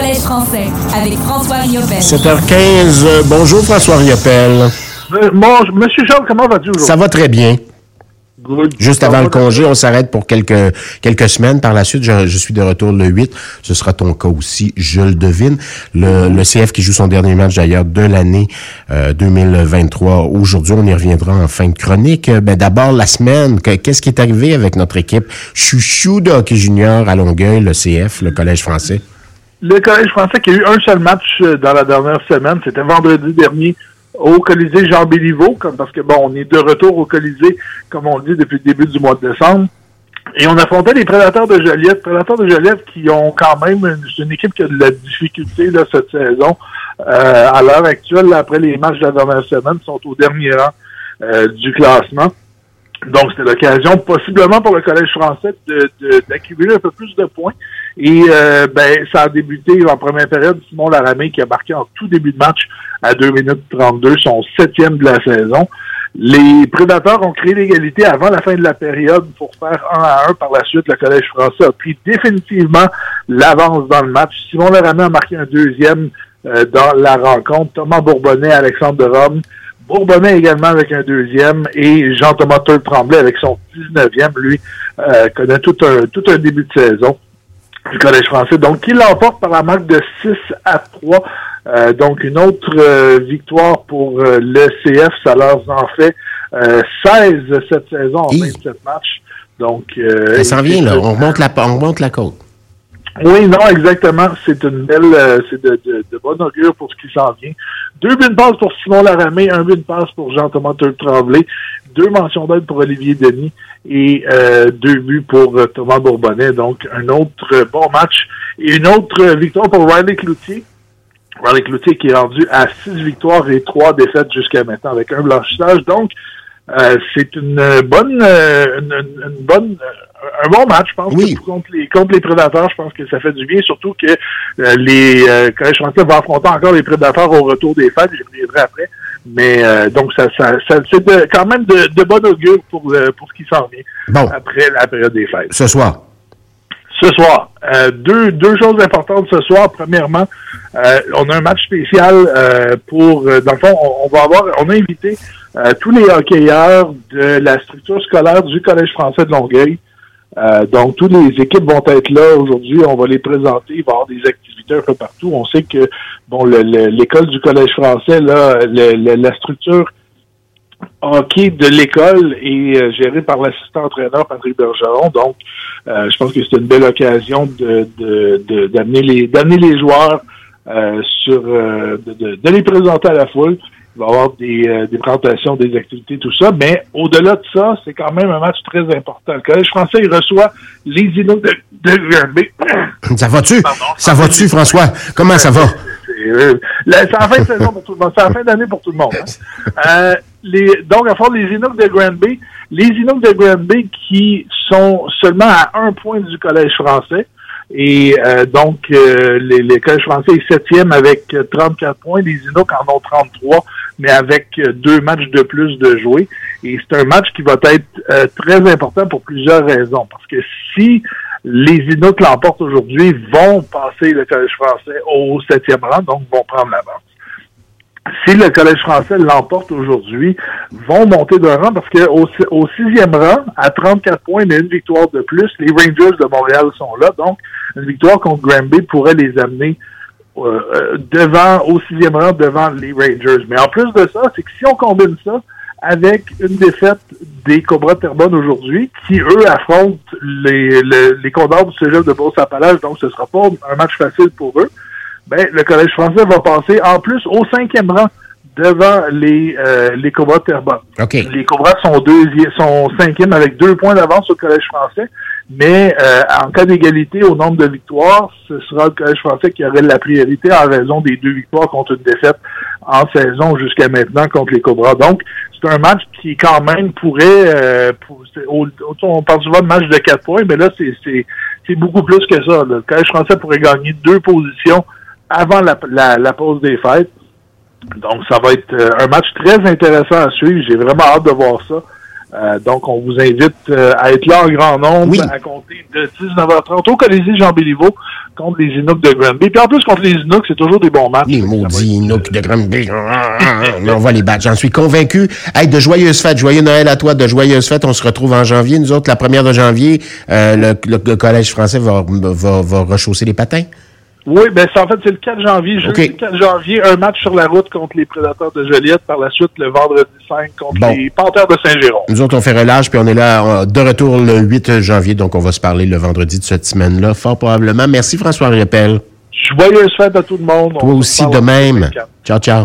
Collège français avec François Riopel. 7h15. euh, bonjour François Riopel. Euh, bon, Monsieur Charles, comment vas-tu aujourd'hui? Ça va très bien. Good. Juste avant va le congé, on s'arrête pour quelques, quelques semaines. Par la suite, je, je suis de retour le 8. Ce sera ton cas aussi, je le devine. Le, le CF qui joue son dernier match d'ailleurs de l'année euh, 2023. Aujourd'hui, on y reviendra en fin de chronique. Euh, Ben, D'abord, la semaine, que- qu'est-ce qui est arrivé avec notre équipe chouchou de hockey junior à Longueuil, le CF, le Collège français? Le Collège français qui a eu un seul match euh, dans la dernière semaine, c'était vendredi dernier au Colisée Jean Béliveau, comme parce que bon, on est de retour au Colisée, comme on dit depuis le début du mois de décembre. Et on affrontait les prédateurs de Joliette. Prédateurs de Joliette qui ont quand même une, une équipe qui a de la difficulté là, cette saison. Euh, à l'heure actuelle, après les matchs de la dernière semaine, sont au dernier rang euh, du classement. Donc, c'était l'occasion, possiblement pour le Collège français, de- de- d'accumuler un peu plus de points. Et euh, ben, ça a débuté en première période. Simon Laramé qui a marqué en tout début de match à 2 minutes 32, son septième de la saison. Les Prédateurs ont créé l'égalité avant la fin de la période pour faire un à un. Par la suite, le Collège français a pris définitivement l'avance dans le match. Simon Laramé a marqué un deuxième euh, dans la rencontre. Thomas Bourbonnais, Alexandre de Rome. Bourbonnais également avec un deuxième et Jean-Thomas Turle Tremblay avec son 19e, lui, euh, connaît tout un, tout un début de saison du Collège français. Donc, il l'emporte par la marque de 6 à 3. Euh, donc, une autre euh, victoire pour euh, le CF. Ça leur en fait euh, 16 cette saison en Hi. 27 matchs. Donc, euh, Ça s'en vient, là. On remonte la, on remonte la côte. Oui, non, exactement. C'est une belle, euh, c'est de, de, de bonne augure pour ce qui s'en vient. Deux buts de passe pour Simon Laramé, un but de passe pour Jean-Thomas Tremblay, deux mentions d'aide pour Olivier Denis et euh, deux buts pour euh, Thomas Bourbonnais. Donc, un autre bon match et une autre victoire pour Riley Cloutier. Riley Cloutier qui est rendu à six victoires et trois défaites jusqu'à maintenant avec un blanchissage. Donc, euh, c'est une bonne, euh, une, une- bonne, un bon match, je pense, Oui. que contre les contre les prédateurs. Je pense que ça fait du bien, surtout que euh, les euh, français vont affronter encore les prédateurs au retour des fêtes. J'y reviendrai après. Mais euh, donc, ça, ça, ça c'est de- quand même de, de bon augure pour euh, pour ce qui s'en vient Bon, après la période des fêtes. ce soir. Ce soir, euh, deux, deux choses importantes ce soir. Premièrement, euh, on a un match spécial euh, pour, dans le fond, on, on va avoir, on a invité euh, tous les hockeyeurs de la structure scolaire du Collège français de Longueuil. Euh, donc, toutes les équipes vont être là aujourd'hui. On va les présenter. Il va y avoir des activités un peu partout. On sait que, bon, le- le- l'école du Collège français, là, la structure hockey de l'école est euh, gérée par l'assistant entraîneur Patrick Bergeron. Donc, euh, je pense que c'est une belle occasion de de- de- d'amener les d'amener les joueurs euh, sur de- de les présenter à la foule. Il va y avoir des, euh, des présentations, des activités, tout ça. Mais au-delà de ça, c'est quand même un match très important. Le Collège français, il reçoit les Inuits de, de Granby. Ça va-tu? Ça va-tu, François? Comment ça va? C'est euh, la- c'est la fin de saison pour tout le monde. C'est la fin d'année pour tout le monde. hein. Euh, les, donc, à fond, les Inuits de Granby, les Inuits de Granby qui sont seulement à un point du Collège français. Et euh, donc, euh, les, les Collège français est septième avec euh, 34 points. Les Inuits en ont 33, mais avec euh, deux matchs de plus de jouer. Et c'est un match qui va être euh, très important pour plusieurs raisons. Parce que si les Inuits l'emportent aujourd'hui, vont passer le Collège français au septième rang, donc vont prendre l'avance. Si le Collège français l'emporte aujourd'hui, vont monter d'un rang parce que au, si- au sixième rang, à 34 points, mais une victoire de plus, les Rangers de Montréal sont là. Donc, une victoire contre Granby pourrait les amener euh, devant, au sixième rang, devant les Rangers. Mais en plus de ça, c'est que si on combine ça avec une défaite des Cobras de Terrebonne aujourd'hui, qui, eux, affrontent les, les, les Condors du Cégep de Beauce-Appalaches, donc ce sera pas un match facile pour eux, ben, le Collège français va passer en plus au cinquième rang devant les, euh, les Cobras de Terrebonne. OK. Les Cobras sont deuxième, sont cinquième avec deux points d'avance au Collège français, mais euh, en cas d'égalité au nombre de victoires, ce sera le Collège français qui aurait la priorité en raison des deux victoires contre une défaite en saison jusqu'à maintenant contre les Cobras. Donc, c'est un match qui quand même pourrait, euh, pour- au- on parle souvent de match de quatre points, mais là, c'est beaucoup plus que ça. là. Le Collège français pourrait gagner deux positions avant la, la, la pause des fêtes. Donc, ça va être euh, un match très intéressant à suivre. J'ai vraiment hâte de voir ça. Euh, donc, on vous invite euh, à être là en grand nombre Oui. à compter de 19h30 au Colisée Jean Béliveau contre les Inuks de Granby. Puis en plus, contre les Inuks, c'est toujours des bons matchs. Les maudits être- Inuk de Granby. Mais on va les battre, j'en suis convaincu. Hey, de joyeuses fêtes, joyeux Noël à toi, de joyeuses fêtes. On se retrouve en janvier. Nous autres, la première de janvier, euh, le, le- le Collège français va, va, va rechausser les patins. Oui, ben c'est en fait c'est le 4 janvier, jeudi OK. 4 janvier, un match sur la route contre les Prédateurs de Joliette, par la suite le vendredi 5 contre Bon. les Panthères de Saint-Jérôme. Nous autres, on fait relâche, puis on est là euh, de retour le 8 janvier, donc on va se parler le vendredi de cette semaine-là, fort probablement. Merci François Riepel. Joyeuse fête à tout le monde. Toi On aussi de même. 2024. Ciao, ciao.